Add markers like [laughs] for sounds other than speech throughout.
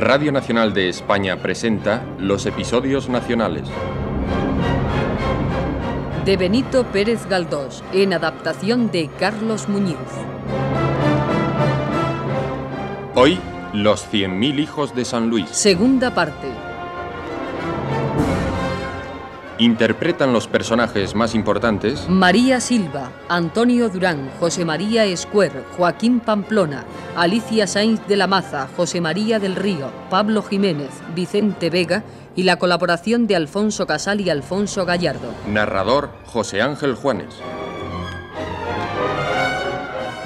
Radio Nacional de España presenta los episodios nacionales. De Benito Pérez Galdós, en adaptación de Carlos Muñiz. Hoy, los 100.000 hijos de San Luis. Segunda parte. Interpretan los personajes más importantes María Silva, Antonio Durán, José María Escuer, Joaquín Pamplona, Alicia Sainz de la Maza, José María del Río, Pablo Jiménez, Vicente Vega y la colaboración de Alfonso Casal y Alfonso Gallardo. Narrador José Ángel Juanes.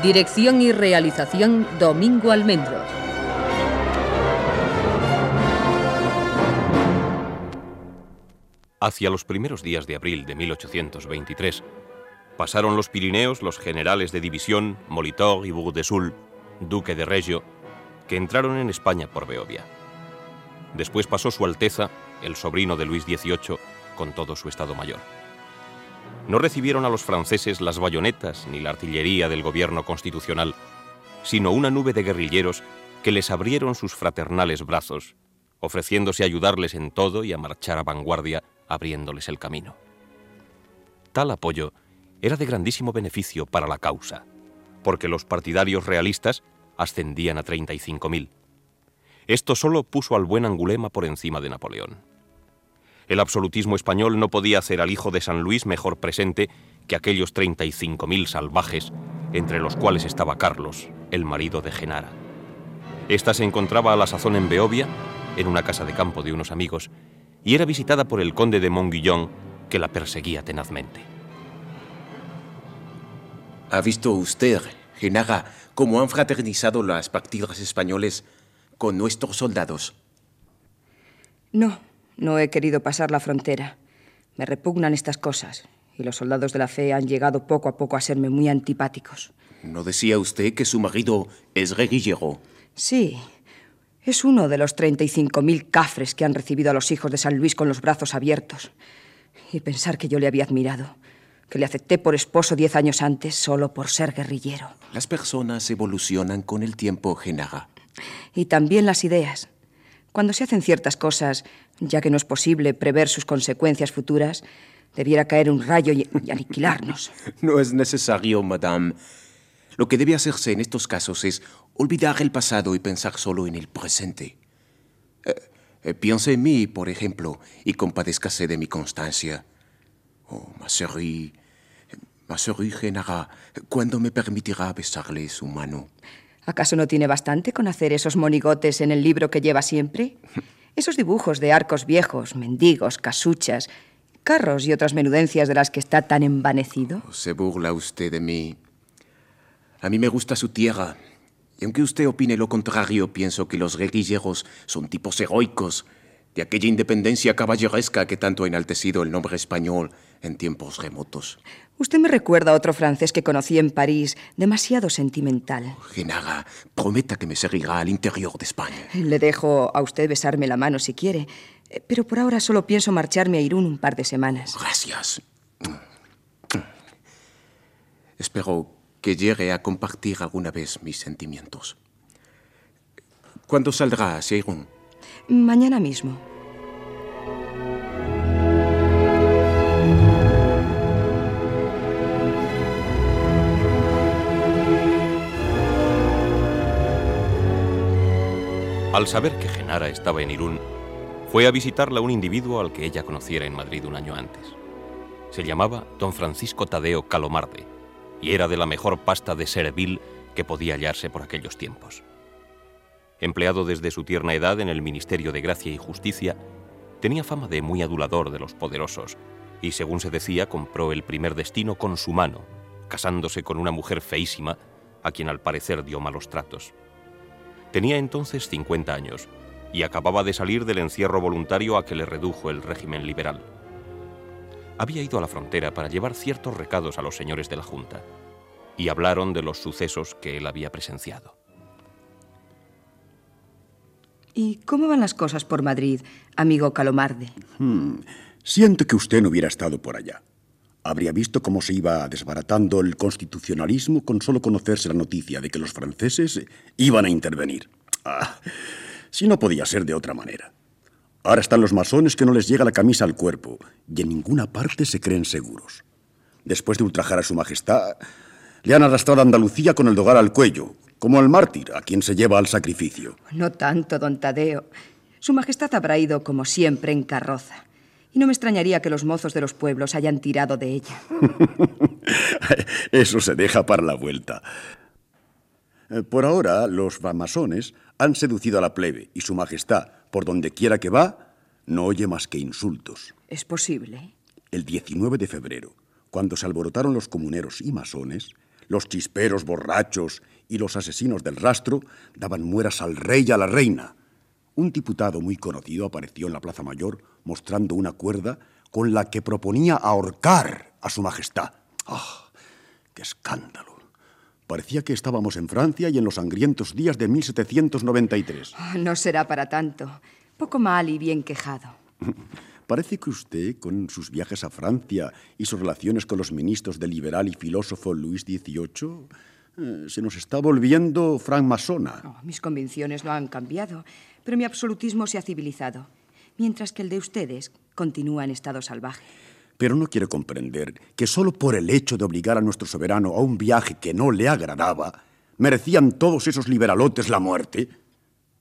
Dirección y realización Domingo Almendros. Hacia los primeros días de abril de 1823, pasaron los Pirineos los generales de división Molitor y Bourg-de-Sul, duque de Reggio, que entraron en España por Beovia. Después pasó Su Alteza, el sobrino de Luis XVIII, con todo su Estado Mayor. No recibieron a los franceses las bayonetas ni la artillería del gobierno constitucional, sino una nube de guerrilleros que les abrieron sus fraternales brazos, ofreciéndose a ayudarles en todo y a marchar a vanguardia abriéndoles el camino. Tal apoyo era de grandísimo beneficio para la causa, porque los partidarios realistas ascendían a 35.000. Esto solo puso al buen Angulema por encima de Napoleón. El absolutismo español no podía hacer al hijo de San Luis mejor presente que aquellos 35.000 salvajes, entre los cuales estaba Carlos, el marido de Genara. Esta se encontraba a la sazón en Beovia, en una casa de campo de unos amigos, y era visitada por el conde de Montguillon, que la perseguía tenazmente. ¿Ha visto usted, Genara, cómo han fraternizado las partidas españoles con nuestros soldados? No, no he querido pasar la frontera. Me repugnan estas cosas, y los soldados de la fe han llegado poco a poco a serme muy antipáticos. ¿No decía usted que su marido es guerrillero? Sí, es uno de los 35.000 cafres que han recibido a los hijos de San Luis con los brazos abiertos. Y pensar que yo le había admirado, que le acepté por esposo diez años antes solo por ser guerrillero. Las personas evolucionan con el tiempo, Genara. Y también las ideas. Cuando se hacen ciertas cosas, ya que no es posible prever sus consecuencias futuras, debiera caer un rayo y, y aniquilarnos. [laughs] no es necesario, madame. Lo que debe hacerse en estos casos es olvidar el pasado y pensar solo en el presente. Eh, eh, piense en mí, por ejemplo, y compadézcase de mi constancia. Oh, ma chérie, ma chérie Genara, ¿cuándo me permitirá besarle su mano? ¿Acaso no tiene bastante con hacer esos monigotes en el libro que lleva siempre? [laughs] Esos dibujos de arcos viejos, mendigos, casuchas, carros y otras menudencias de las que está tan envanecido. Se burla usted de mí. A mí me gusta su tierra. Y aunque usted opine lo contrario, pienso que los guerrilleros son tipos heroicos de aquella independencia caballeresca que tanto ha enaltecido el nombre español en tiempos remotos. Usted me recuerda a otro francés que conocí en París, demasiado sentimental. Genara, prometa que me seguirá al interior de España. Le dejo a usted besarme la mano si quiere, eh, pero por ahora solo pienso marcharme a Irún un par de semanas. Gracias. Espero que llegue a compartir alguna vez mis sentimientos. ¿Cuándo saldrá Irún? Mañana mismo. Al saber que Genara estaba en Irún, fue a visitarla un individuo al que ella conociera en Madrid un año antes. Se llamaba don Francisco Tadeo Calomarde y era de la mejor pasta de servil que podía hallarse por aquellos tiempos. Empleado desde su tierna edad en el Ministerio de Gracia y Justicia, tenía fama de muy adulador de los poderosos y, según se decía, compró el primer destino con su mano, casándose con una mujer feísima a quien al parecer dio malos tratos. Tenía entonces 50 años y acababa de salir del encierro voluntario a que le redujo el régimen liberal. Había ido a la frontera para llevar ciertos recados a los señores de la Junta y hablaron de los sucesos que él había presenciado. ¿Y cómo van las cosas por Madrid, amigo Calomarde? Hmm, Siento que usted no hubiera estado por allá. Habría visto cómo se iba desbaratando el constitucionalismo con solo conocerse la noticia de que los franceses iban a intervenir. Ah, Si no podía ser de otra manera. Ahora están los masones que no les llega la camisa al cuerpo y en ninguna parte se creen seguros. Después de ultrajar a su majestad, le han arrastrado a Andalucía con el dogar al cuello, como al mártir, a quien se lleva al sacrificio. No tanto, don Tadeo. Su majestad habrá ido, como siempre, en carroza. Y no me extrañaría que los mozos de los pueblos hayan tirado de ella. [laughs] Eso se deja para la vuelta. Eh, por ahora, los masones han seducido a la plebe y su majestad, por donde quiera que va, no oye más que insultos. ¿Es posible? El 19 de febrero, cuando se alborotaron los comuneros y masones, los chisperos borrachos y los asesinos del rastro daban mueras al rey y a la reina. Un diputado muy conocido apareció en la Plaza Mayor mostrando una cuerda con la que proponía ahorcar a su majestad. ¡Ah! ¡Qué escándalo! Parecía que estábamos en Francia y en los sangrientos días de 1793. Ah, no será para tanto. Poco mal y bien quejado. [laughs] Parece que usted, con sus viajes a Francia y sus relaciones con los ministros del liberal y filósofo Luis XVIII, eh, se nos está volviendo francmasona. Oh, mis convicciones no han cambiado, pero mi absolutismo se ha civilizado, mientras que el de ustedes continúa en estado salvaje. Pero no quiere comprender que solo por el hecho de obligar a nuestro soberano a un viaje que no le agradaba, merecían todos esos liberalotes la muerte.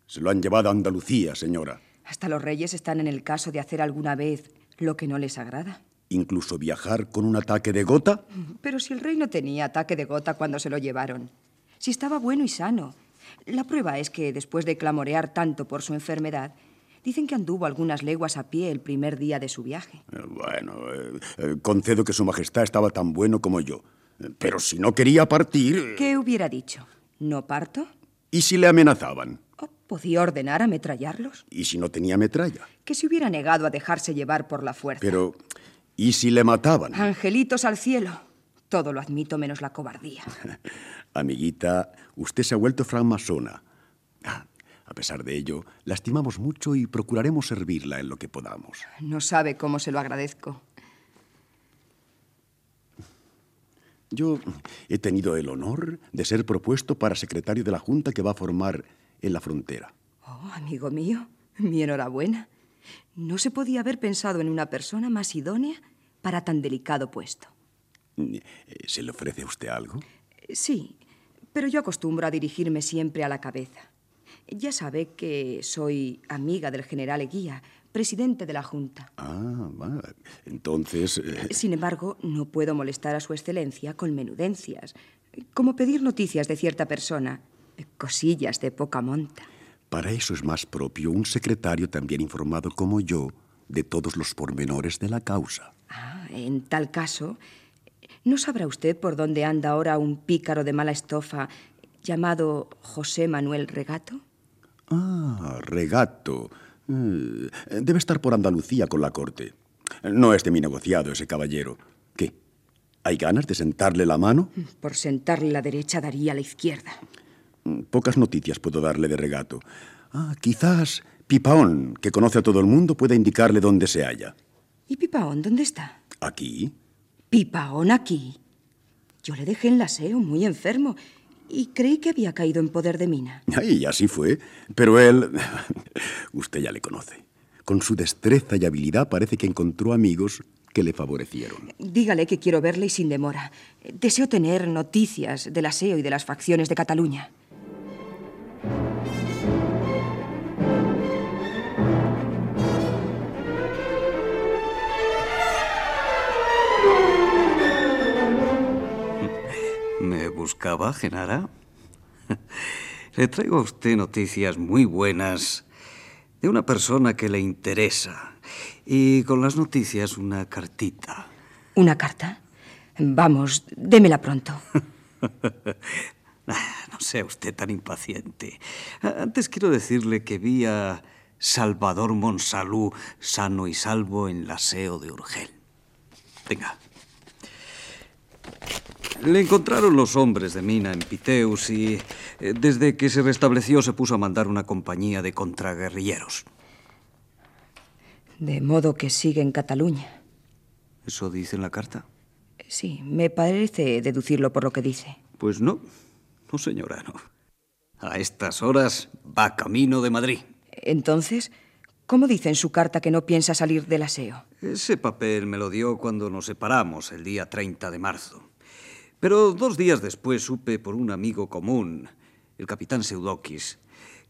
Se lo han llevado a Andalucía, señora. Hasta los reyes están en el caso de hacer alguna vez lo que no les agrada. ¿Incluso viajar con un ataque de gota? Pero si el rey no tenía ataque de gota cuando se lo llevaron. Si estaba bueno y sano. La prueba es que después de clamorear tanto por su enfermedad, Dicen que anduvo algunas leguas a pie el primer día de su viaje. Eh, bueno, eh, eh, concedo que su majestad estaba tan bueno como yo. Pero si no quería partir... ¿Qué hubiera dicho? ¿No parto? ¿Y si le amenazaban? Oh, ¿Podía ordenar ametrallarlos? ¿Y si no tenía metralla? Que se hubiera negado a dejarse llevar por la fuerza. Pero... ¿Y si le mataban? Angelitos al cielo. Todo lo admito menos la cobardía. [laughs] Amiguita, usted se ha vuelto francmasona. Ah, a pesar de ello, la estimamos mucho y procuraremos servirla en lo que podamos. No sabe cómo se lo agradezco. Yo he tenido el honor de ser propuesto para secretario de la Junta que va a formar en la frontera. Oh, amigo mío, mi enhorabuena. No se podía haber pensado en una persona más idónea para tan delicado puesto. Eh, ¿Se le ofrece a usted algo? Sí, pero yo acostumbro a dirigirme siempre a la cabeza. Ya sabe que soy amiga del general Eguía, presidente de la Junta. Ah, va. Entonces... Eh, Sin embargo, no puedo molestar a su excelencia con menudencias, como pedir noticias de cierta persona, cosillas de poca monta. Para eso es más propio un secretario tan bien informado como yo de todos los pormenores de la causa. Ah, en tal caso, ¿no sabrá usted por dónde anda ahora un pícaro de mala estofa llamado José Manuel Regato? Ah, Regato. Eh, debe estar por Andalucía con la corte. No es de mi negociado ese caballero. ¿Qué? ¿Hay ganas de sentarle la mano? Por sentarle la derecha daría la izquierda. Mm, pocas noticias puedo darle de regato. Ah, quizás Pipaón, que conoce a todo el mundo, pueda indicarle dónde se halla. ¿Y Pipaón dónde está? Aquí. ¿Pipaón aquí? Yo le dejé en la SEO muy enfermo y creí que había caído en poder de Mina. Y así fue. Pero él... [laughs] Usted ya le conoce. Con su destreza y habilidad parece que encontró amigos que le favorecieron. Dígale que quiero verle y sin demora. Deseo tener noticias del aseo y de las facciones de Cataluña. Buscaba, Genara? [laughs] Le traigo a usted noticias muy buenas de una persona que le interesa. Y con las noticias una cartita. ¿Una carta? Vamos, démela pronto. [laughs] Ah, no sea usted tan impaciente. Antes quiero decirle que vi a Salvador Monsalú sano y salvo en la SEO de Urgel. Venga. Le encontraron los hombres de Mina en Piteus y eh, desde que se restableció se puso a mandar una compañía de contraguerrilleros. De modo que sigue en Cataluña. ¿Eso dice en la carta? Sí, me parece deducirlo por lo que dice. Pues no. No, señora, no. A estas horas va camino de Madrid. Entonces, ¿cómo dice en su carta que no piensa salir del aseo? Ese papel me lo dio cuando nos separamos el día 30 de marzo. Pero dos días después supe por un amigo común, el capitán Seudokis,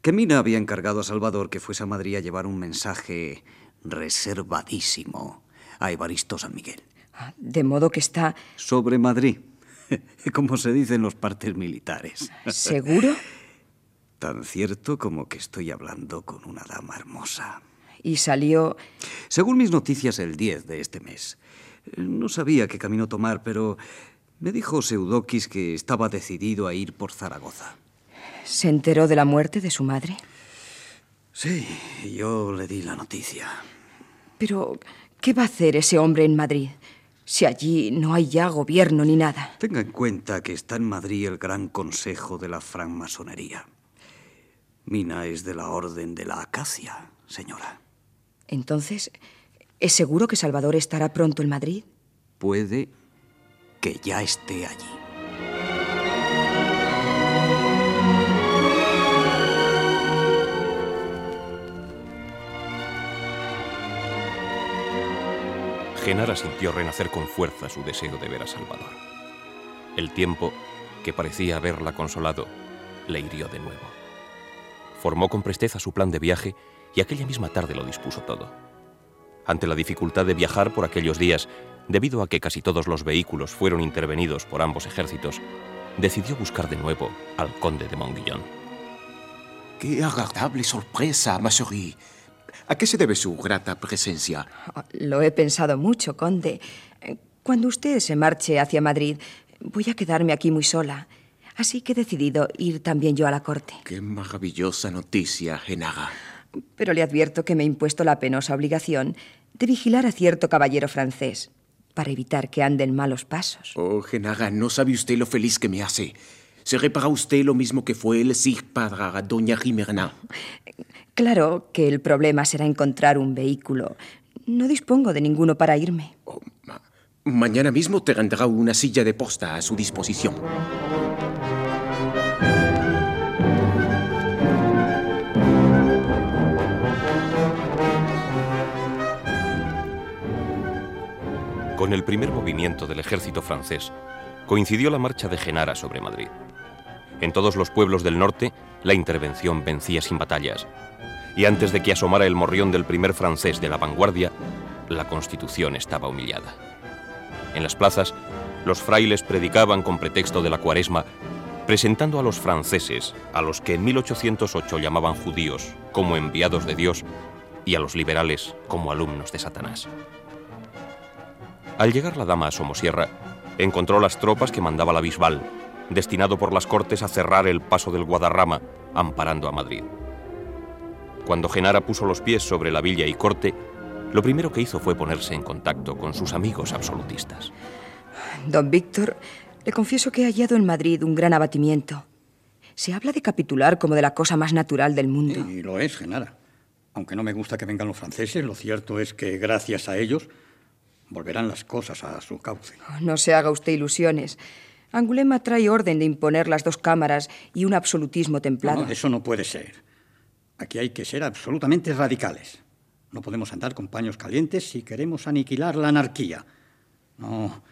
que Mina había encargado a Salvador que fuese a Madrid a llevar un mensaje reservadísimo a Evaristo San Miguel. Ah, de modo que está... Sobre Madrid, [laughs] como se dice en los partes militares. ¿Seguro? Tan cierto como que estoy hablando con una dama hermosa. Y salió... Según mis noticias, el 10 de este mes. No sabía qué camino tomar, pero me dijo Seudokis que estaba decidido a ir por Zaragoza. ¿Se enteró de la muerte de su madre? Sí, yo le di la noticia. Pero, ¿qué va a hacer ese hombre en Madrid? Si allí no hay ya gobierno ni nada. Tenga en cuenta que está en Madrid el Gran Consejo de la Francmasonería. Mina es de la Orden de la Acacia, señora. Entonces, ¿es seguro que Salvador estará pronto en Madrid? Puede que ya esté allí. Genara sintió renacer con fuerza su deseo de ver a Salvador. El tiempo, que parecía haberla consolado, le hirió de nuevo. Formó con presteza su plan de viaje y aquella misma tarde lo dispuso todo. Ante la dificultad de viajar por aquellos días, debido a que casi todos los vehículos fueron intervenidos por ambos ejércitos, decidió buscar de nuevo al conde de Monguillón. ¡Qué agradable sorpresa, ma ¿A qué se debe su grata presencia? Lo he pensado mucho, conde. Cuando usted se marche hacia Madrid, voy a quedarme aquí muy sola. Así que he decidido ir también yo a la corte. Qué maravillosa noticia, Genaga. Pero le advierto que me he impuesto la penosa obligación de vigilar a cierto caballero francés para evitar que anden malos pasos. Oh, Genaga, no sabe usted lo feliz que me hace. ¿Seré para usted lo mismo que fue el Sig para doña Jimerna? Claro que el problema será encontrar un vehículo. No dispongo de ninguno para irme. Oh, mañana mismo tendrá una silla de posta a su disposición. Con el primer movimiento del ejército francés coincidió la marcha de Genara sobre Madrid. En todos los pueblos del norte, la intervención vencía sin batallas. Y antes de que asomara el morrión del primer francés de la vanguardia, la Constitución estaba humillada. En las plazas, los frailes predicaban con pretexto de la cuaresma, presentando a los franceses, a los que en 1808 llamaban judíos, como enviados de Dios, y a los liberales como alumnos de Satanás. Al llegar la dama a Somosierra, encontró las tropas que mandaba la Bisbal, destinado por las Cortes a cerrar el paso del Guadarrama, amparando a Madrid. Cuando Genara puso los pies sobre la villa y corte, lo primero que hizo fue ponerse en contacto con sus amigos absolutistas. Don Víctor, le confieso que he hallado en Madrid un gran abatimiento. Se habla de capitular como de la cosa más natural del mundo. Y lo es, Genara. Aunque no me gusta que vengan los franceses, lo cierto es que gracias a ellos volverán las cosas a su cauce. No se haga usted ilusiones. Angulema trae orden de imponer las dos cámaras y un absolutismo templado. No, eso no puede ser. Aquí hay que ser absolutamente radicales. No podemos andar con paños calientes si queremos aniquilar la anarquía. No,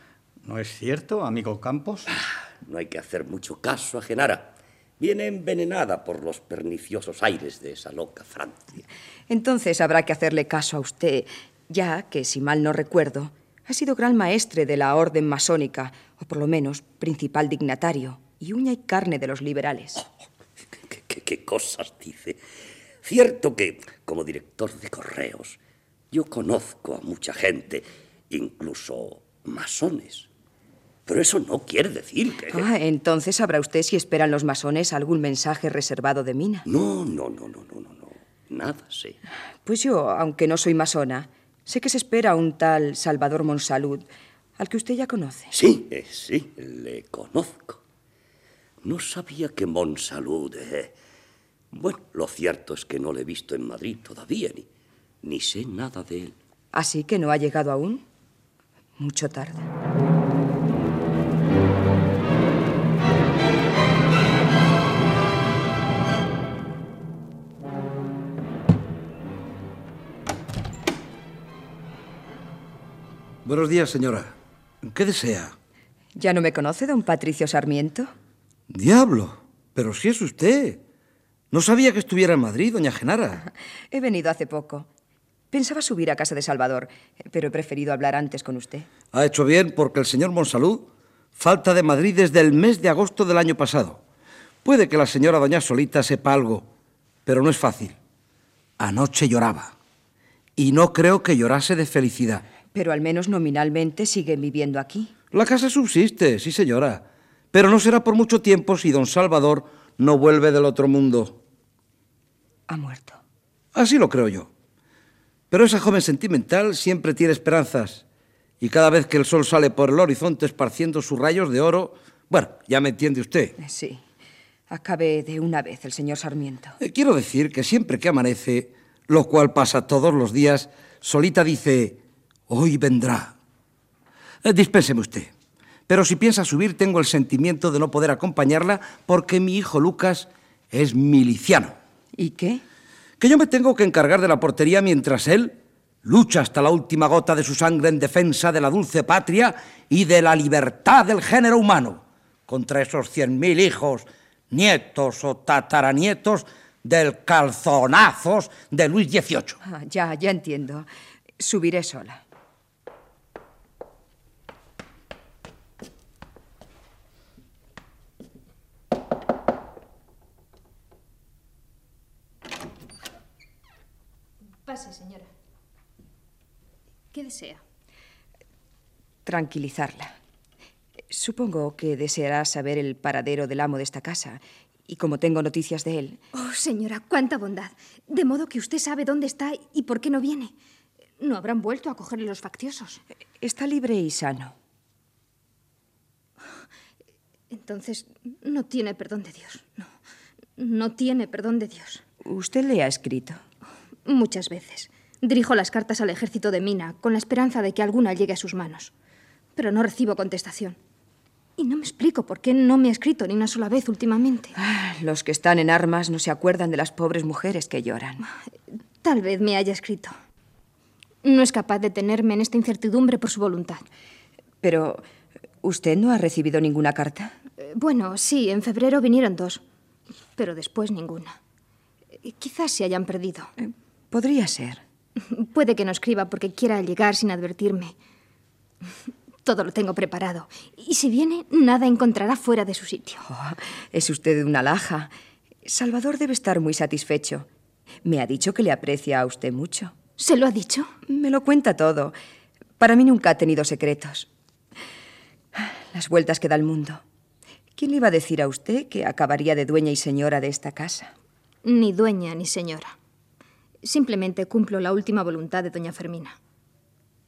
¿no es cierto, amigo Campos? Ah, no hay que hacer mucho caso a Genara. Viene envenenada por los perniciosos aires de esa loca Francia. Entonces habrá que hacerle caso a usted, ya que, si mal no recuerdo, ha sido gran maestre de la orden masónica, o por lo menos principal dignatario, y uña y carne de los liberales. [laughs] Oh, ¿qué, cosas dice? Cierto que, como director de correos, yo conozco a mucha gente, incluso masones. Pero eso no quiere decir que... Ah, entonces sabrá usted si esperan los masones algún mensaje reservado de Mina. No, no, no, no, no, no, no. Nada sé. Pues yo, aunque no soy masona, Sé que se espera un tal Salvador Monsalud, al que usted ya conoce. Sí, eh, sí, le conozco. No sabía que Monsalud... Eh... Bueno, lo cierto es que no le he visto en Madrid todavía, ni, ni sé nada de él. ¿Así que no ha llegado aún? Mucho tarde. Buenos días, señora. ¿Qué desea? ¿Ya no me conoce, don Patricio Sarmiento? Diablo, pero si es usted. No sabía que estuviera en Madrid, doña Genara. [laughs] He venido hace poco. Pensaba subir a casa de Salvador, pero he preferido hablar antes con usted. Ha hecho bien porque el señor Monsalud falta de Madrid desde el mes de agosto del año pasado. Puede que la señora doña Solita sepa algo, pero no es fácil. Anoche lloraba. Y no creo que llorase de felicidad. Pero al menos nominalmente sigue viviendo aquí. La casa subsiste, sí señora. Pero no será por mucho tiempo si don Salvador no vuelve del otro mundo. Ha muerto. Así lo creo yo. Pero esa joven sentimental siempre tiene esperanzas. Y cada vez que el sol sale por el horizonte esparciendo sus rayos de oro, bueno, ya me entiende usted. Sí. Acabe de una vez el señor Sarmiento. Eh, quiero decir que siempre que amanece, lo cual pasa todos los días, Solita dice, hoy vendrá. Eh, dispénseme usted. Pero si piensa subir, tengo el sentimiento de no poder acompañarla porque mi hijo Lucas es miliciano. ¿Y qué? Que yo me tengo que encargar de la portería mientras él lucha hasta la última gota de su sangre en defensa de la dulce patria y de la libertad del género humano contra esos cien mil hijos nietos o tataranietos del calzonazos de Luis XVIII. Ah, ya, ya entiendo. Subiré sola. Pase, señora. ¿Qué desea? Tranquilizarla. Supongo que deseará saber el paradero del amo de esta casa. Y como tengo noticias de él. Oh, señora, cuánta bondad. De modo que usted sabe dónde está y por qué no viene. No habrán vuelto a cogerle los facciosos. Está libre y sano. Entonces, no tiene perdón de Dios. No, no tiene perdón de Dios. ¿Usted le ha escrito? Muchas veces. Dirijo las cartas al ejército de Mina con la esperanza de que alguna llegue a sus manos. Pero no recibo contestación. Y no me explico por qué no me ha escrito ni una sola vez últimamente. Ah, los que están en armas no se acuerdan de las pobres mujeres que lloran. Tal vez me haya escrito. No es capaz de tenerme en esta incertidumbre por su voluntad. Pero, ¿usted no ha recibido ninguna carta? Eh, bueno, sí, en febrero vinieron dos, pero después ninguna. Eh, quizás se hayan perdido. Eh, podría ser. Puede que no escriba porque quiera llegar sin advertirme. Todo lo tengo preparado. Y si viene, nada encontrará fuera de su sitio. Oh, es usted una laja. Salvador debe estar muy satisfecho. Me ha dicho que le aprecia a usted mucho. ¿Se lo ha dicho? Me lo cuenta todo. Para mí nunca ha tenido secretos. Las vueltas que da el mundo. ¿Quién le iba a decir a usted que acabaría de dueña y señora de esta casa? Ni dueña ni señora. Simplemente cumplo la última voluntad de doña Fermina.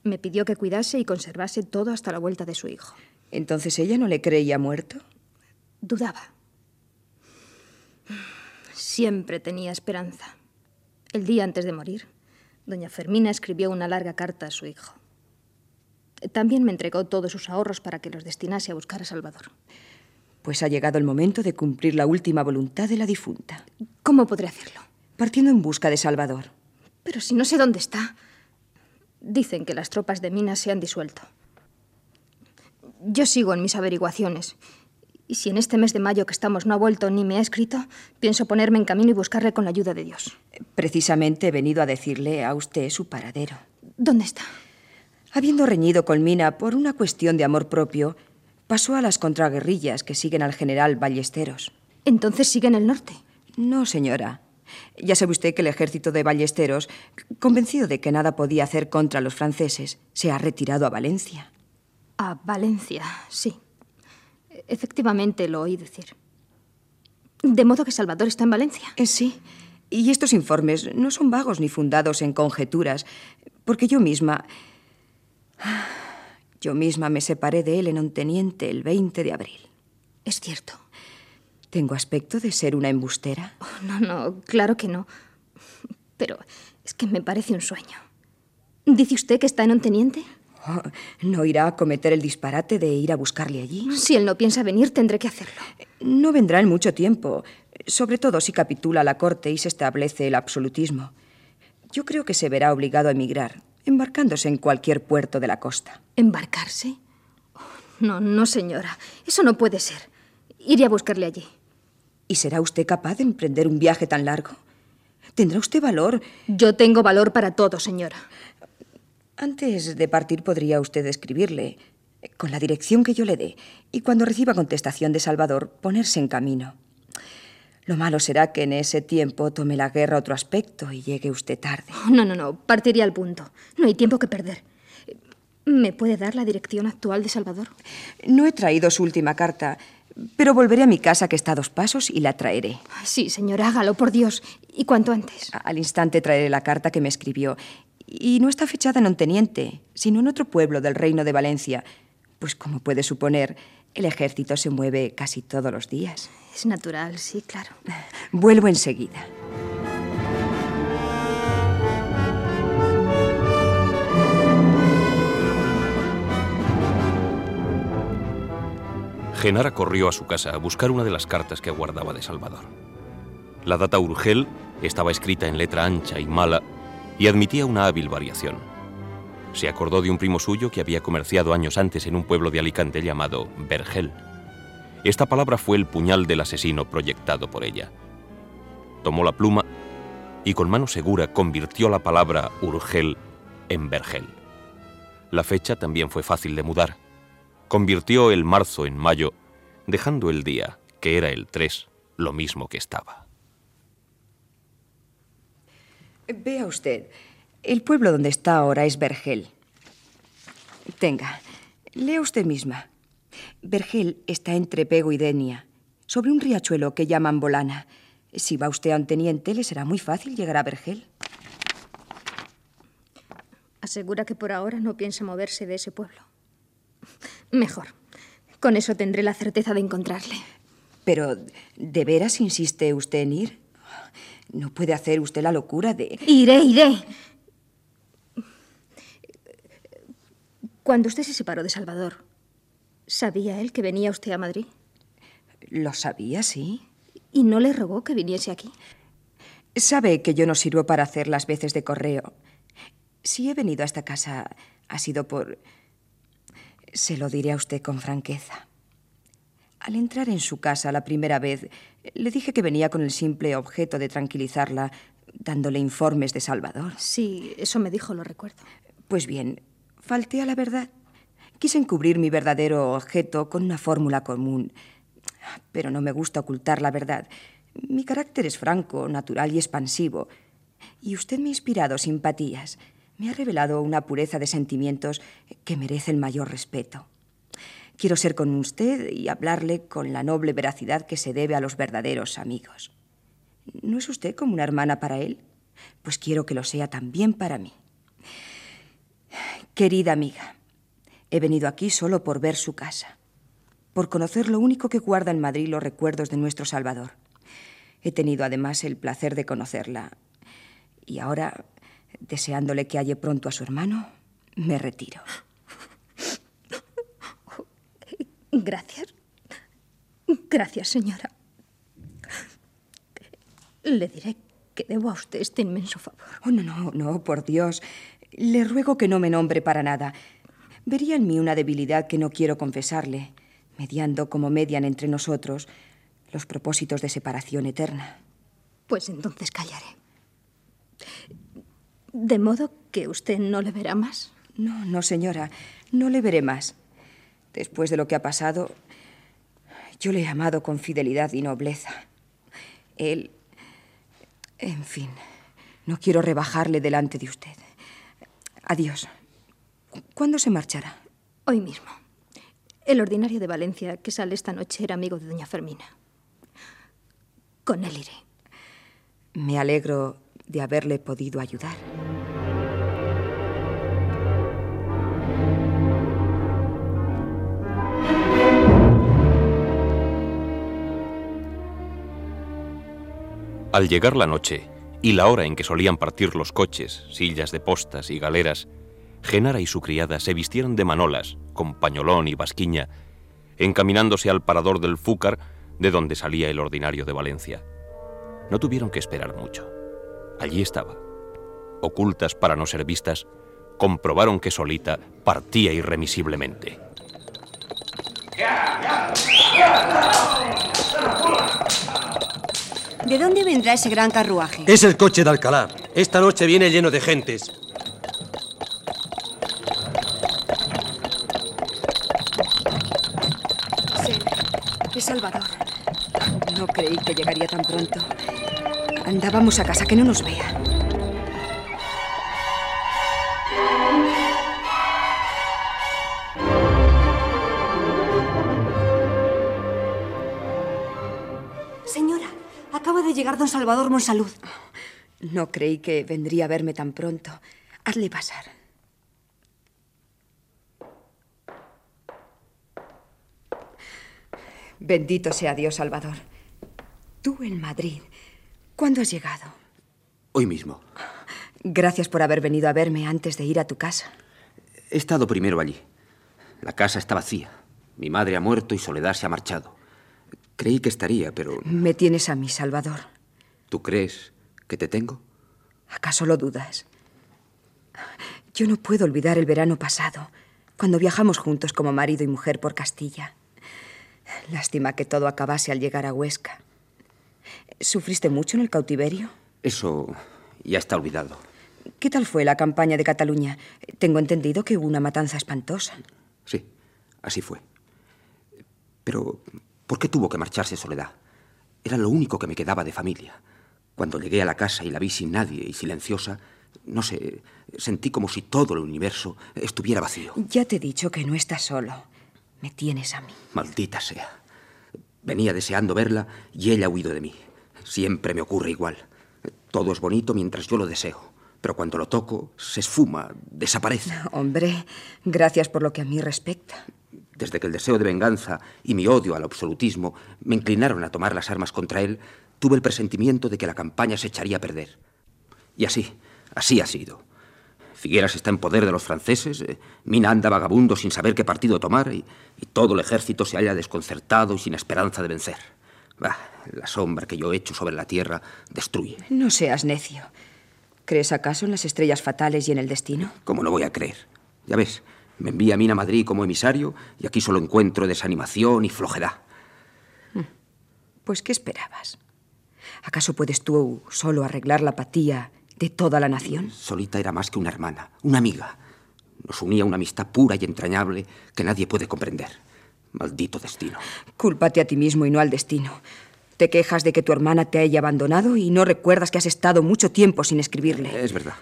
Me pidió que cuidase y conservase todo hasta la vuelta de su hijo. ¿Entonces ella no le creía muerto? Dudaba. Siempre tenía esperanza. El día antes de morir, doña Fermina escribió una larga carta a su hijo. También me entregó todos sus ahorros para que los destinase a buscar a Salvador. Pues ha llegado el momento de cumplir la última voluntad de la difunta. ¿Cómo podré hacerlo? Partiendo en busca de Salvador. Pero si no sé dónde está. Dicen que las tropas de Minas se han disuelto. Yo sigo en mis averiguaciones. Y si en este mes de mayo que estamos no ha vuelto ni me ha escrito, pienso ponerme en camino y buscarle con la ayuda de Dios. Precisamente he venido a decirle a usted su paradero. ¿Dónde está? Habiendo reñido con Mina por una cuestión de amor propio, pasó a las contraguerrillas que siguen al general Ballesteros. ¿Entonces sigue en el norte? No, señora. Ya sabe usted que el ejército de Ballesteros, convencido de que nada podía hacer contra los franceses, se ha retirado a Valencia. A Valencia, sí. Efectivamente lo oí decir. ¿De modo que Salvador está en Valencia? Eh, sí. Y estos informes no son vagos ni fundados en conjeturas, porque yo misma... Yo misma me separé de él en un teniente el 20 de abril. Es cierto. ¿Tengo aspecto de ser una embustera? Oh, no, no, claro que no. Pero es que me parece un sueño. ¿Dice usted que está en un teniente? Oh, ¿No irá a cometer el disparate de ir a buscarle allí? Si él no piensa venir, tendré que hacerlo. No vendrá en mucho tiempo, sobre todo si capitula la corte y se establece el absolutismo. Yo creo que se verá obligado a emigrar, embarcándose en cualquier puerto de la costa. ¿Embarcarse? No, no, señora. Eso no puede ser. Iré a buscarle allí. ¿Y será usted capaz de emprender un viaje tan largo? ¿Tendrá usted valor? Yo tengo valor para todo, señora. Antes de partir podría usted escribirle, con la dirección que yo le dé, y cuando reciba contestación de Salvador, ponerse en camino. Lo malo será que en ese tiempo tome la guerra otro aspecto y llegue usted tarde. Oh, no, no, no. Partiría al punto. No hay tiempo que perder. ¿Me puede dar la dirección actual de Salvador? No he traído su última carta, pero volveré a mi casa que está a dos pasos y la traeré. Sí, señora, hágalo, por Dios. ¿Y cuanto antes? Al instante traeré la carta que me escribió. Y no está fechada en Onteniente, sino en otro pueblo del reino de Valencia. Pues como puede suponer, el ejército se mueve casi todos los días. Es natural, sí, claro. Vuelvo enseguida. Genara corrió a su casa a buscar una de las cartas que guardaba de Salvador. La data Urgel estaba escrita en letra ancha y mala y admitía una hábil variación. Se acordó de un primo suyo que había comerciado años antes en un pueblo de Alicante llamado Vergel. Esta palabra fue el puñal del asesino proyectado por ella. Tomó la pluma y con mano segura convirtió la palabra Urgel en Vergel. La fecha también fue fácil de mudar. Convirtió el marzo en mayo, dejando el día, que era el 3, lo mismo que estaba. Vea usted, el pueblo donde está ahora es Vergel. Tenga, lea usted misma. Vergel está entre Pego y Denia, sobre un riachuelo que llaman Bolana. Si va usted a un teniente, le será muy fácil llegar a Vergel. Asegura que por ahora no piensa moverse de ese pueblo. Mejor. Con eso tendré la certeza de encontrarle. Pero, ¿de veras insiste usted en ir? ¿No puede hacer usted la locura de... Iré, iré. Cuando usted se separó de Salvador, ¿sabía él que venía usted a Madrid? Lo sabía, sí. ¿Y no le rogó que viniese aquí? Sabe que yo no sirvo para hacer las veces de correo. Si he venido a esta casa ha sido por... Se lo diré a usted con franqueza. Al entrar en su casa la primera vez, le dije que venía con el simple objeto de tranquilizarla, dándole informes de Salvador. Sí, eso me dijo, lo recuerdo. Pues bien, falté a la verdad. Quise encubrir mi verdadero objeto con una fórmula común. Pero no me gusta ocultar la verdad. Mi carácter es franco, natural y expansivo. Y usted me ha inspirado simpatías. Me ha revelado una pureza de sentimientos que merece el mayor respeto. Quiero ser con usted y hablarle con la noble veracidad que se debe a los verdaderos amigos. ¿No es usted como una hermana para él? Pues quiero que lo sea también para mí. Querida amiga, he venido aquí solo por ver su casa, por conocer lo único que guarda en Madrid los recuerdos de nuestro Salvador. He tenido además el placer de conocerla y ahora, deseándole que halle pronto a su hermano, me retiro. Gracias. Gracias, señora. Le diré que debo a usted este inmenso favor. Oh, no, no, no, por Dios. Le ruego que no me nombre para nada. Vería en mí una debilidad que no quiero confesarle, mediando como median entre nosotros los propósitos de separación eterna. Pues entonces callaré. ¿De modo que usted no le verá más? No, no, señora, no le veré más. Después de lo que ha pasado, yo le he amado con fidelidad y nobleza. Él... En fin, no quiero rebajarle delante de usted. Adiós. ¿Cuándo se marchará? Hoy mismo. El ordinario de Valencia que sale esta noche era amigo de doña Fermina. Con él iré. Me alegro de haberle podido ayudar. Al llegar la noche y la hora en que solían partir los coches, sillas de postas y galeras, Genara y su criada se vistieron de manolas, con pañolón y basquiña, encaminándose al parador del Fúcar, de donde salía el ordinario de Valencia. No tuvieron que esperar mucho. Allí estaba, ocultas para no ser vistas, comprobaron que Solita partía irremisiblemente. ¿De dónde vendrá ese gran carruaje? Es el coche de Alcalá. Esta noche viene lleno de gentes. es Salvador. No creí que llegaría tan pronto. Andábamos a casa, que no nos vea. Señora, acaba de llegar don Salvador Monsalud. No creí que vendría a verme tan pronto. Hazle pasar. Bendito sea Dios, Salvador. Tú en Madrid. ¿Cuándo has llegado? Hoy mismo. Gracias por haber venido a verme antes de ir a tu casa. He estado primero allí. La casa está vacía. Mi madre ha muerto y Soledad se ha marchado. Creí que estaría, pero... Me tienes a mí, Salvador. ¿Tú crees que te tengo? ¿Acaso lo dudas? Yo no puedo olvidar el verano pasado, cuando viajamos juntos como marido y mujer por Castilla. Lástima que todo acabase al llegar a Huesca. ¿Sufriste mucho en el cautiverio? Eso ya está olvidado. ¿Qué tal fue la campaña de Cataluña? Tengo entendido que hubo una matanza espantosa. Sí, así fue. Pero, ¿por qué tuvo que marcharse Soledad? Era lo único que me quedaba de familia. Cuando llegué a la casa y la vi sin nadie y silenciosa, no sé, sentí como si todo el universo estuviera vacío. Ya te he dicho que no estás solo. Me tienes a mí. Maldita sea. Venía deseando verla y ella ha huido de mí. Siempre me ocurre igual. Todo es bonito mientras yo lo deseo, pero cuando lo toco, se esfuma, desaparece. Hombre, gracias por lo que a mí respecta. Desde que el deseo de venganza y mi odio al absolutismo me inclinaron a tomar las armas contra él, tuve el presentimiento de que la campaña se echaría a perder. Y así, así ha sido. Figueras está en poder de los franceses, eh, Mina anda vagabundo sin saber qué partido tomar y, todo el ejército se halla desconcertado y sin esperanza de vencer. La sombra que yo echo sobre la tierra destruye. No seas necio. ¿Crees acaso en las estrellas fatales y en el destino? ¿Cómo no voy a creer? Ya ves, me envía Mina a Madrid como emisario y aquí solo encuentro desanimación y flojedad. Hmm. Pues, ¿qué esperabas? ¿Acaso puedes tú solo arreglar la apatía de toda la nación? Solita era más que una hermana, una amiga. Nos unía una amistad pura y entrañable que nadie puede comprender. Maldito destino. Cúlpate a ti mismo y no al destino. Te quejas de que tu hermana te haya abandonado y no recuerdas que has estado mucho tiempo sin escribirle. Es verdad.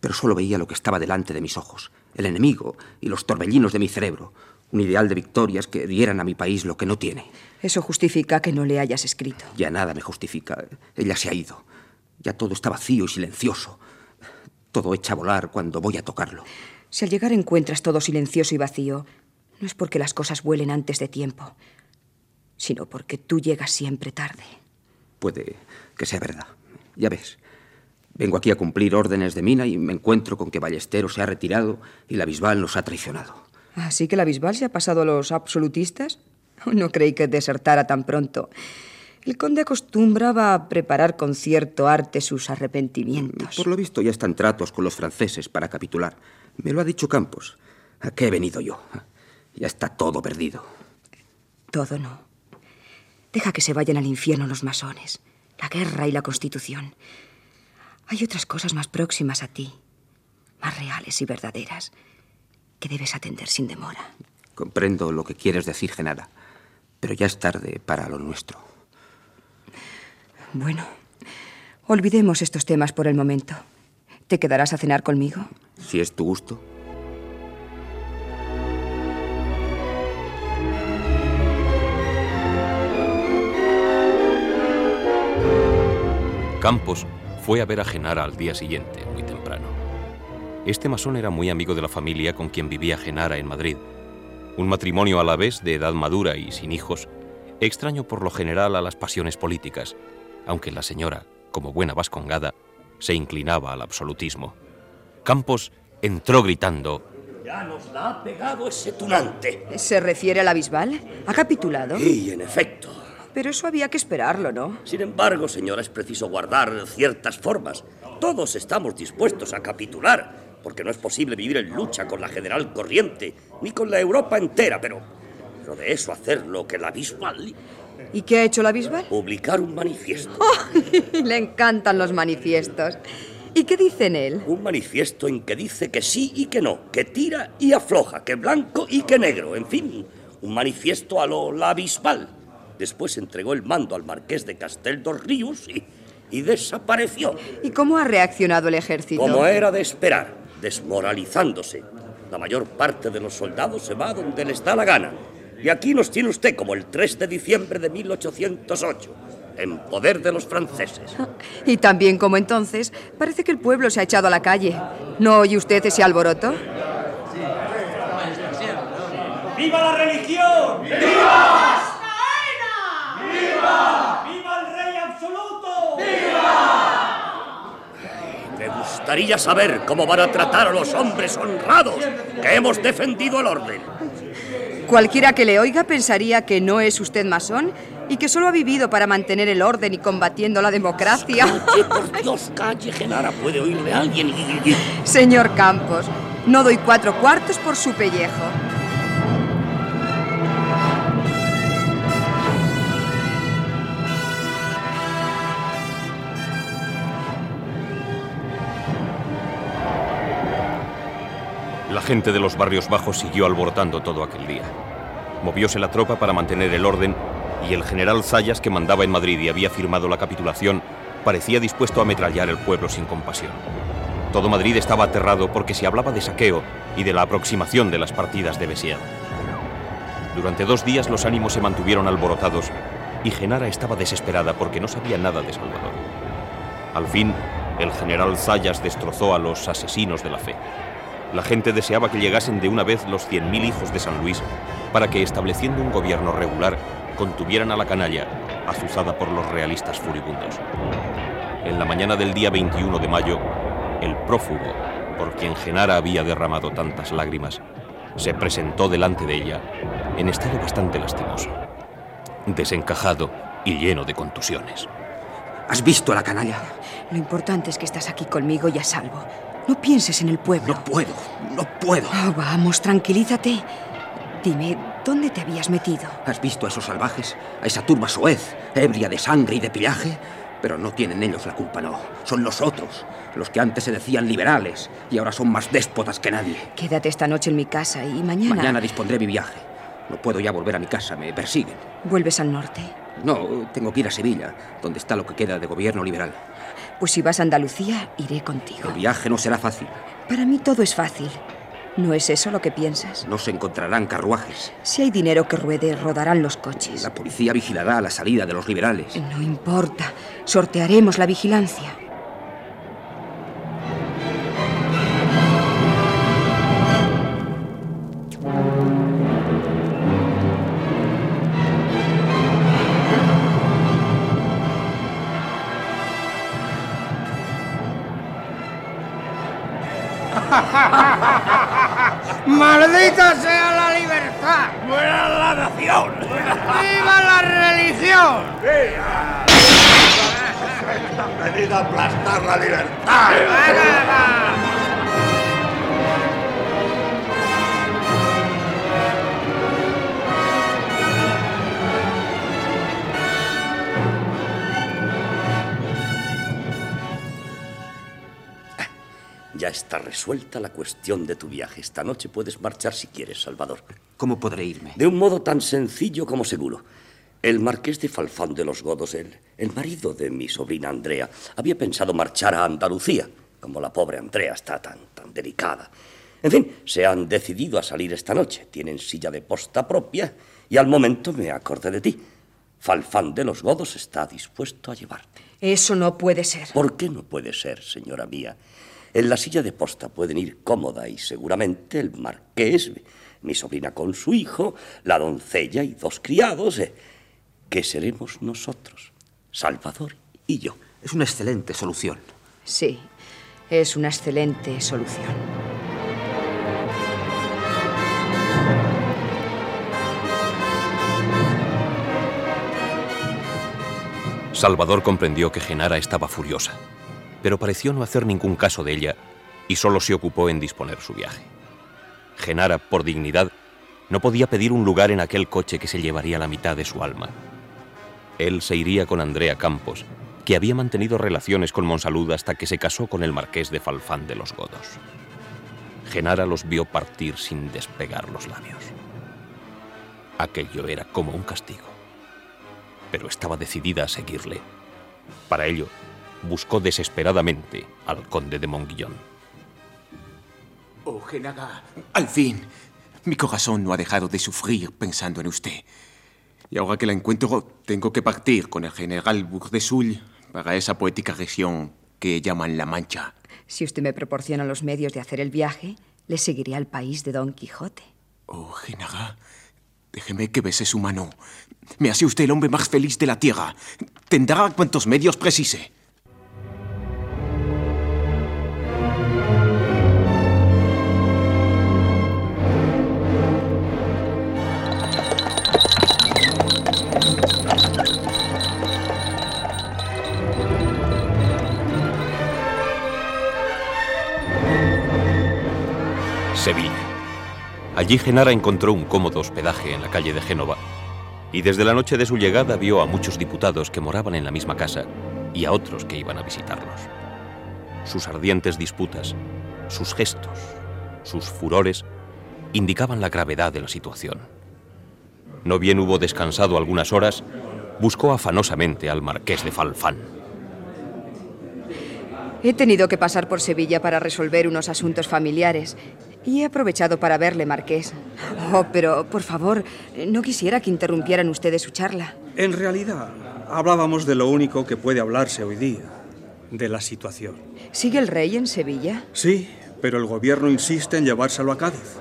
Pero solo veía lo que estaba delante de mis ojos, el enemigo y los torbellinos de mi cerebro, un ideal de victorias que dieran a mi país lo que no tiene. Eso justifica que no le hayas escrito. Ya nada me justifica. Ella se ha ido. Ya todo está vacío y silencioso. Todo echa a volar cuando voy a tocarlo. Si al llegar encuentras todo silencioso y vacío, no es porque las cosas vuelen antes de tiempo, sino porque tú llegas siempre tarde. Puede que sea verdad. Ya ves. Vengo aquí a cumplir órdenes de Mina y me encuentro con que Ballestero se ha retirado y la Bisbal nos ha traicionado. ¿Así que la Bisbal se ha pasado a los absolutistas? [laughs] No creí que desertara tan pronto. El conde acostumbraba a preparar con cierto arte sus arrepentimientos. Por lo visto ya están tratos con los franceses para capitular. Me lo ha dicho Campos. ¿A qué he venido yo? Ya está todo perdido. Todo no. Deja que se vayan al infierno los masones, la guerra y la constitución. Hay otras cosas más próximas a ti, más reales y verdaderas, que debes atender sin demora. Comprendo lo que quieres decir, Genara, pero ya es tarde para lo nuestro. Bueno, olvidemos estos temas por el momento. ¿Te quedarás a cenar conmigo? Si es tu gusto. Campos fue a ver a Genara al día siguiente, muy temprano. Este masón era muy amigo de la familia con quien vivía Genara en Madrid. Un matrimonio a la vez de edad madura y sin hijos, extraño por lo general a las pasiones políticas, aunque la señora, como buena vascongada, se inclinaba al absolutismo. Campos entró gritando. Ya nos la ha pegado ese tunante. ¿Se refiere a la Bisbal? ¿Ha capitulado? Sí, en efecto. Pero eso había que esperarlo, ¿no? Sin embargo, señora, es preciso guardar ciertas formas. Todos estamos dispuestos a capitular, porque no es posible vivir en lucha con la general corriente, ni con la Europa entera, pero, pero de eso hacer lo que la Bisbal... ¿Y qué ha hecho la Bisbal? Publicar un manifiesto. [laughs] Le encantan los manifiestos. ¿Y qué dice en él? Un manifiesto en que dice que sí y que no, que tira y afloja, que blanco y que negro, en fin, un manifiesto a lo la Bisbal. Después entregó el mando al marqués de Castel dos Ríos y, y desapareció. ¿Y cómo ha reaccionado el ejército? Como era de esperar, desmoralizándose. La mayor parte de los soldados se va donde les da la gana. Y aquí nos tiene usted como el 3 de diciembre de 1808, en poder de los franceses. Y también como entonces, parece que el pueblo se ha echado a la calle. ¿No oye usted ese alboroto? ¡Viva la religión! ¡Viva! ¡Viva! ¡Viva el rey absoluto! ¡Viva! Me gustaría saber cómo van a tratar a los hombres honrados que hemos defendido el orden. Cualquiera que le oiga pensaría que no es usted masón y que solo ha vivido para mantener el orden y combatiendo la democracia. Calle, por Dios, calle, Genara, puede oírle alguien. Señor Campos, no doy cuatro cuartos por su pellejo. Gente de los barrios bajos siguió alborotando todo aquel día. Movióse la tropa para mantener el orden y el general Zayas, que mandaba en Madrid y había firmado la capitulación, parecía dispuesto a ametrallar el pueblo sin compasión. Todo Madrid estaba aterrado porque se hablaba de saqueo y de la aproximación de las partidas de Bessier. Durante dos días los ánimos se mantuvieron alborotados y Genara estaba desesperada porque no sabía nada de Salvador. Al fin, el general Zayas destrozó a los asesinos de la fe. La gente deseaba que llegasen de una vez los 100.000 hijos de San Luis para que, estableciendo un gobierno regular, contuvieran a la canalla, azuzada por los realistas furibundos. En la mañana del día 21 de mayo, el prófugo, por quien Genara había derramado tantas lágrimas, se presentó delante de ella en estado bastante lastimoso, desencajado y lleno de contusiones. ¿Has visto a la canalla? Lo importante es que estás aquí conmigo y a salvo. No pienses en el pueblo. No puedo, no puedo. Oh, vamos, tranquilízate. Dime, ¿dónde te habías metido? ¿Has visto a esos salvajes? A esa turba soez, ebria de sangre y de pillaje. Pero no tienen ellos la culpa, no. Son nosotros, los que antes se decían liberales y ahora son más déspotas que nadie. Quédate esta noche en mi casa y mañana... Mañana dispondré mi viaje. No puedo ya volver a mi casa, me persiguen. ¿Vuelves al norte? No, tengo que ir a Sevilla, donde está lo que queda de gobierno liberal. Pues si vas a Andalucía, iré contigo. El viaje no será fácil. Para mí todo es fácil. ¿No es eso lo que piensas? No se encontrarán carruajes. Si hay dinero que ruede, rodarán los coches. La policía vigilará la salida de los liberales. No importa. Sortearemos la vigilancia. [laughs] ¡Maldita sea la libertad! ¡Muera la nación! ¡Viva la religión! ¡Viva! ¡Han venido a aplastar la libertad! Ya está resuelta la cuestión de tu viaje. Esta noche puedes marchar si quieres, Salvador. ¿Cómo podré irme? De un modo tan sencillo como seguro. El marqués de Falfán de los Godos, el, el marido de mi sobrina Andrea, había pensado marchar a Andalucía, como la pobre Andrea está tan, tan delicada. En fin, se han decidido a salir esta noche. Tienen silla de posta propia y al momento me acordé de ti. Falfán de los Godos está dispuesto a llevarte. Eso no puede ser. ¿Por qué no puede ser, señora mía? En la silla de posta pueden ir cómoda y seguramente el marqués, mi sobrina con su hijo, la doncella y dos criados, eh, que seremos nosotros, Salvador y yo. Es una excelente solución. Sí, es una excelente solución. Salvador comprendió que Genara estaba furiosa, pero pareció no hacer ningún caso de ella y solo se ocupó en disponer su viaje. Genara, por dignidad, no podía pedir un lugar en aquel coche que se llevaría la mitad de su alma. Él se iría con Andrea Campos, que había mantenido relaciones con Monsalud hasta que se casó con el marqués de Falfán de los Godos. Genara los vio partir sin despegar los labios. Aquello era como un castigo. Pero estaba decidida a seguirle. Para ello, buscó desesperadamente al conde de Monguillón. Oh, Genara, al fin. Mi corazón no ha dejado de sufrir pensando en usted. Y ahora que la encuentro, tengo que partir con el general Bourdesul para esa poética región que llaman La Mancha. Si usted me proporciona los medios de hacer el viaje, le seguiré al país de Don Quijote. Oh, Genara, déjeme que bese su mano. Me hace usted el hombre más feliz de la tierra. Tendrá cuantos medios precise. Allí Genara encontró un cómodo hospedaje en la calle de Génova y desde la noche de su llegada vio a muchos diputados que moraban en la misma casa y a otros que iban a visitarlos. Sus ardientes disputas, sus gestos, sus furores indicaban la gravedad de la situación. No bien hubo descansado algunas horas, buscó afanosamente al marqués de Falfán. He tenido que pasar por Sevilla para resolver unos asuntos familiares y he aprovechado para verle, Marqués. Oh, pero, por favor, no quisiera que interrumpieran ustedes su charla. En realidad, hablábamos de lo único que puede hablarse hoy día, de la situación. ¿Sigue el rey en Sevilla? Sí, pero el gobierno insiste en llevárselo a Cádiz.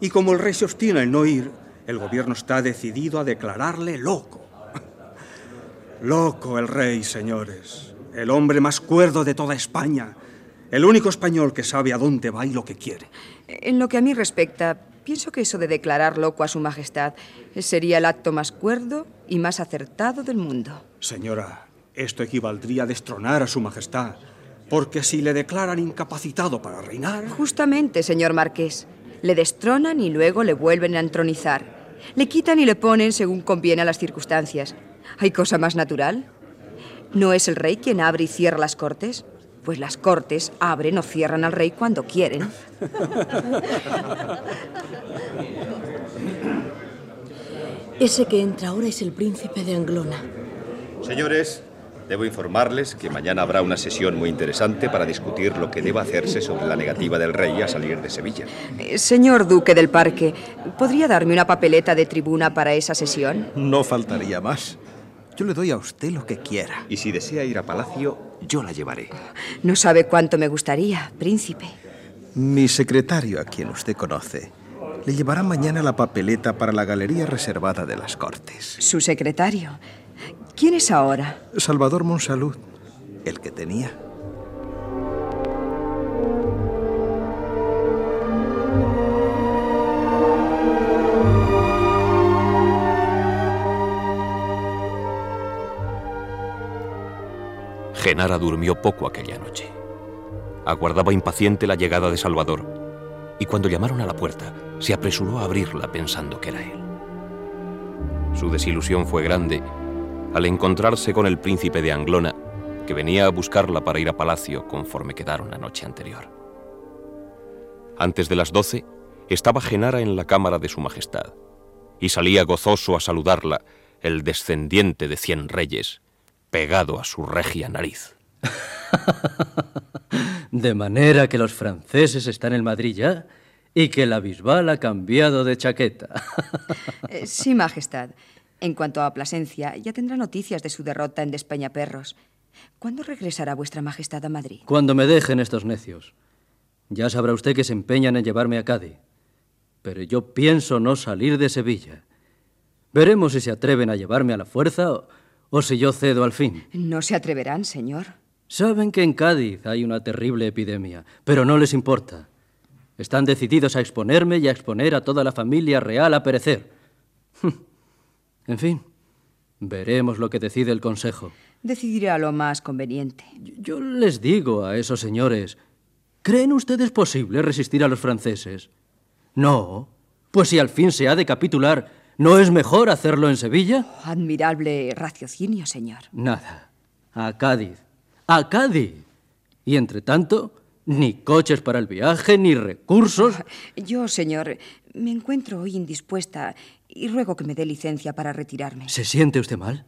Y como el rey se obstina en no ir, el gobierno está decidido a declararle loco. [laughs] Loco el rey, señores. El hombre más cuerdo de toda España. El único español que sabe a dónde va y lo que quiere. En lo que a mí respecta, pienso que eso de declarar loco a su majestad sería el acto más cuerdo y más acertado del mundo. Señora, esto equivaldría a destronar a su majestad, porque si le declaran incapacitado para reinar... Justamente, señor marqués. Le destronan y luego le vuelven a entronizar. Le quitan y le ponen según conviene a las circunstancias. ¿Hay cosa más natural? ¿No es el rey quien abre y cierra las cortes? Pues las cortes abren o cierran al rey cuando quieren. Ese que entra ahora es el príncipe de Anglona. Señores, debo informarles que mañana habrá una sesión muy interesante para discutir lo que deba hacerse sobre la negativa del rey a salir de Sevilla. Eh, Señor duque del parque, ¿podría darme una papeleta de tribuna para esa sesión? No faltaría más. Yo le doy a usted lo que quiera. Y si desea ir a palacio, yo la llevaré. No sabe cuánto me gustaría, príncipe. Mi secretario, a quien usted conoce, le llevará mañana la papeleta para la galería reservada de las Cortes. Su secretario. ¿Quién es ahora? Salvador Monsalud, el que tenía. Genara durmió poco aquella noche. Aguardaba impaciente la llegada de Salvador, y cuando llamaron a la puerta, se apresuró a abrirla pensando que era él. Su desilusión fue grande al encontrarse con el príncipe de Anglona, que venía a buscarla para ir a palacio conforme quedaron la noche anterior. Antes de las doce, estaba Genara en la cámara de su majestad, y salía gozoso a saludarla el descendiente de cien reyes, pegado a su regia nariz. [laughs] De manera que los franceses están en Madrid ya y que la Bisbal ha cambiado de chaqueta. [laughs] Eh, sí, Majestad. En cuanto a Plasencia, ya tendrá noticias de su derrota en Despeñaperros. ¿Cuándo regresará vuestra Majestad a Madrid? Cuando me dejen estos necios. Ya sabrá usted que se empeñan en llevarme a Cádiz. Pero yo pienso no salir de Sevilla. Veremos si se atreven a llevarme a la fuerza o, o si yo cedo al fin. No se atreverán, señor. Saben que en Cádiz hay una terrible epidemia, pero no les importa. Están decididos a exponerme y a exponer a toda la familia real a perecer. [laughs] En fin, veremos lo que decide el Consejo. Decidirá lo más conveniente. Yo les digo a esos señores ¿Creen ustedes posible resistir a los franceses? No. Pues si al fin se ha de capitular, ¿no es mejor hacerlo en Sevilla? Admirable raciocinio, señor. Nada. A Cádiz. A Cádiz. Y entre tanto, ni coches para el viaje, ni recursos. [laughs] Yo, señor, me encuentro hoy indispuesta y ruego que me dé licencia para retirarme. ¿Se siente usted mal?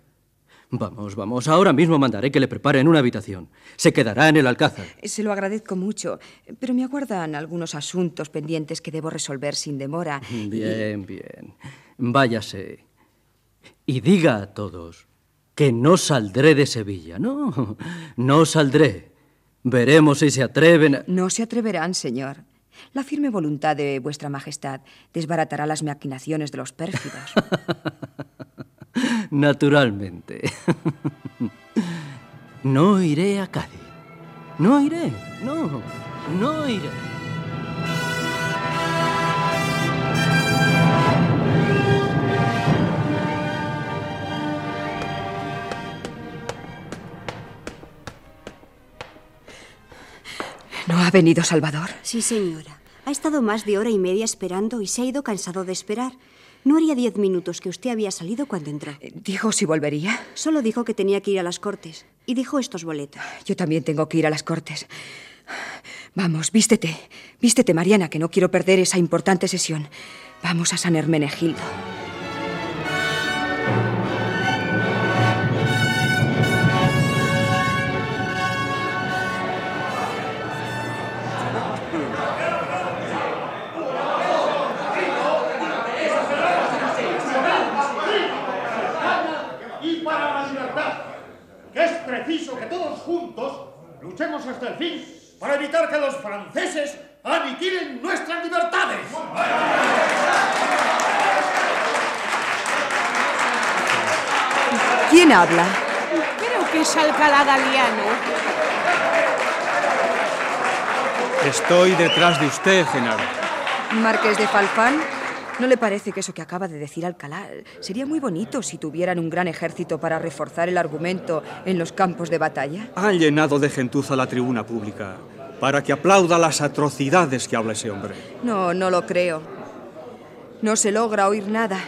Vamos, vamos, ahora mismo mandaré que le preparen una habitación. Se quedará en el alcázar. Se lo agradezco mucho, pero me aguardan algunos asuntos pendientes que debo resolver sin demora. Bien, bien. Váyase. Y diga a todos que no saldré de Sevilla. No, no saldré. Veremos si se atreven. a- No se atreverán, señor. La firme voluntad de vuestra majestad desbaratará las maquinaciones de los pérfidos. [laughs] Naturalmente. [laughs] No iré a Cádiz. No iré. No, no iré. ¿No ha venido Salvador? Sí, señora. Ha estado más de hora y media esperando y se ha ido cansado de esperar. No haría diez minutos que usted había salido cuando entró. ¿Dijo si volvería? Solo dijo que tenía que ir a las cortes. Y dijo estos boletos. Yo también tengo que ir a las cortes. Vamos, vístete. Vístete, Mariana, que no quiero perder esa importante sesión. Vamos a San Hermenegildo. Luchemos hasta el fin para evitar que los franceses aniquilen nuestras libertades. ¿Quién habla? Creo que es Alcalá Galiano. Estoy detrás de usted, Genaro. Marqués de Falfán. ¿No le parece que eso que acaba de decir Alcalá sería muy bonito si tuvieran un gran ejército para reforzar el argumento en los campos de batalla? Han llenado de gentuza la tribuna pública para que aplauda las atrocidades que habla ese hombre. No, no lo creo. No se logra oír nada.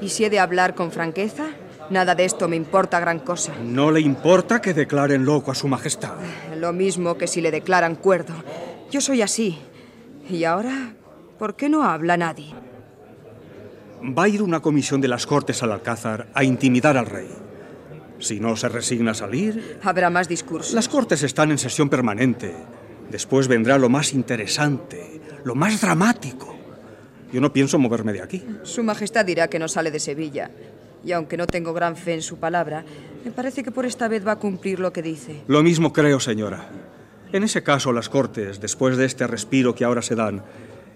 Y si he de hablar con franqueza, nada de esto me importa gran cosa. No le importa que declaren loco a su majestad. Lo mismo que si le declaran cuerdo. Yo soy así. Y ahora, ¿por qué no habla nadie? Va a ir una comisión de las Cortes al Alcázar a intimidar al rey. Si no se resigna a salir, Habrá más discursos. las Cortes están en sesión permanente. Después vendrá lo más interesante, lo más dramático. Yo no pienso moverme de aquí. Su Majestad dirá que no sale de Sevilla. Y aunque no tengo gran fe en su palabra, me parece que por esta vez va a cumplir lo que dice. Lo mismo creo, señora. En ese caso, las Cortes, después de este respiro que ahora se dan,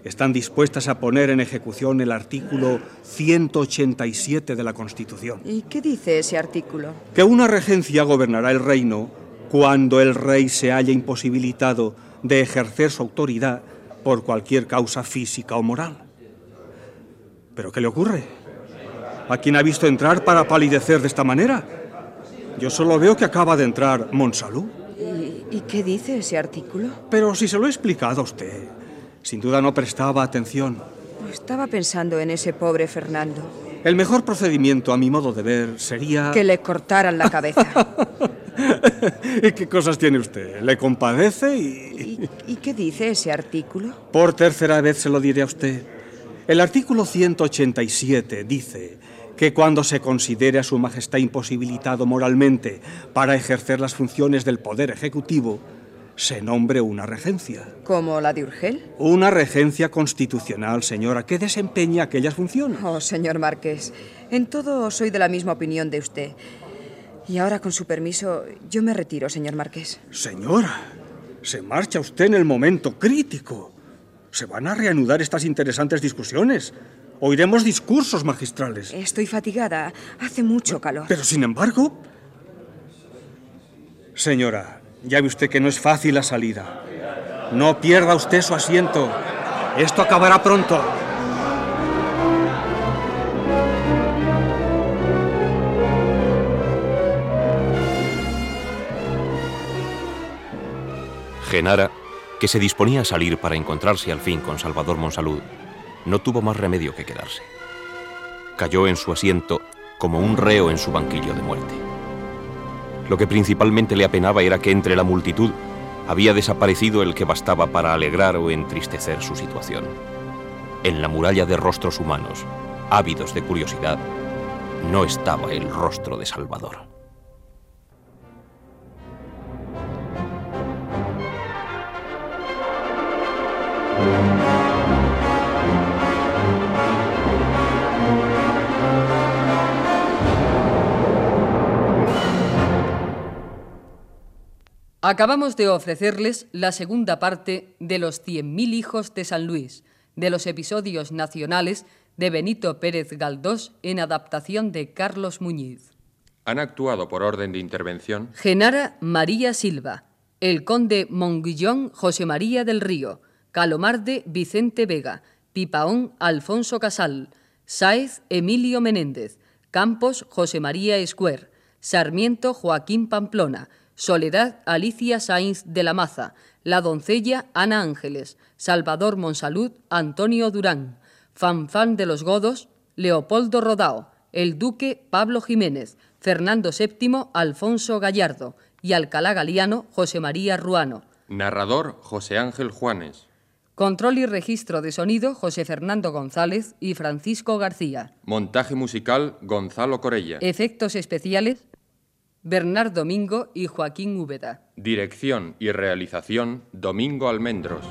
están dispuestas a poner en ejecución el artículo 187 de la Constitución. ¿Y qué dice ese artículo? Que una regencia gobernará el reino cuando el rey se haya imposibilitado de ejercer su autoridad por cualquier causa física o moral. ¿Pero qué le ocurre? ¿A quién ha visto entrar para palidecer de esta manera? Yo solo veo que acaba de entrar Monsalud. ¿Y, y qué dice ese artículo? Pero si se lo he explicado a usted, sin duda no prestaba atención. Estaba pensando en ese pobre Fernando. El mejor procedimiento, a mi modo de ver, sería... Que le cortaran la cabeza. [laughs] ¿Y qué cosas tiene usted? ¿Le compadece y...? ¿Y qué dice ese artículo? Por tercera vez se lo diré a usted. El artículo 187 dice que cuando se considere a su majestad imposibilitado moralmente para ejercer las funciones del poder ejecutivo, se nombre una regencia. ¿Como la de Urgel? Una regencia constitucional, señora, que desempeña aquellas funciones. Oh, señor Marqués, en todo soy de la misma opinión de usted. Y ahora, con su permiso, yo me retiro, señor Marqués. Señora, se marcha usted en el momento crítico. Se van a reanudar estas interesantes discusiones. Oiremos discursos magistrales. Estoy fatigada. Hace mucho calor. Pero sin embargo... Señora, ya ve usted que no es fácil la salida. No pierda usted su asiento. Esto acabará pronto. Genara que se disponía a salir para encontrarse al fin con Salvador Monsalud, no tuvo más remedio que quedarse. Cayó en su asiento como un reo en su banquillo de muerte. Lo que principalmente le apenaba era que entre la multitud había desaparecido el que bastaba para alegrar o entristecer su situación. En la muralla de rostros humanos, ávidos de curiosidad, no estaba el rostro de Salvador. Acabamos de ofrecerles la segunda parte de Los Cien Mil Hijos de San Luis, de los episodios nacionales de Benito Pérez Galdós en adaptación de Carlos Muñiz. Han actuado por orden de intervención Genara María Silva, el conde Monguillón José María del Río, Calomarde Vicente Vega, Pipaón Alfonso Casal, Sáez Emilio Menéndez, Campos José María Escuer, Sarmiento Joaquín Pamplona, Soledad Alicia Sainz de la Maza, La doncella Ana Ángeles, Salvador Monsalud Antonio Durán, Fanfán de los Godos Leopoldo Rodao, el duque Pablo Jiménez, Fernando VII Alfonso Gallardo y Alcalá Galiano José María Ruano. Narrador José Ángel Juanes. Control y registro de sonido José Fernando González y Francisco García. Montaje musical Gonzalo Corella. Efectos especiales Bernard Domingo y Joaquín Úbeda. Dirección y realización Domingo Almendros.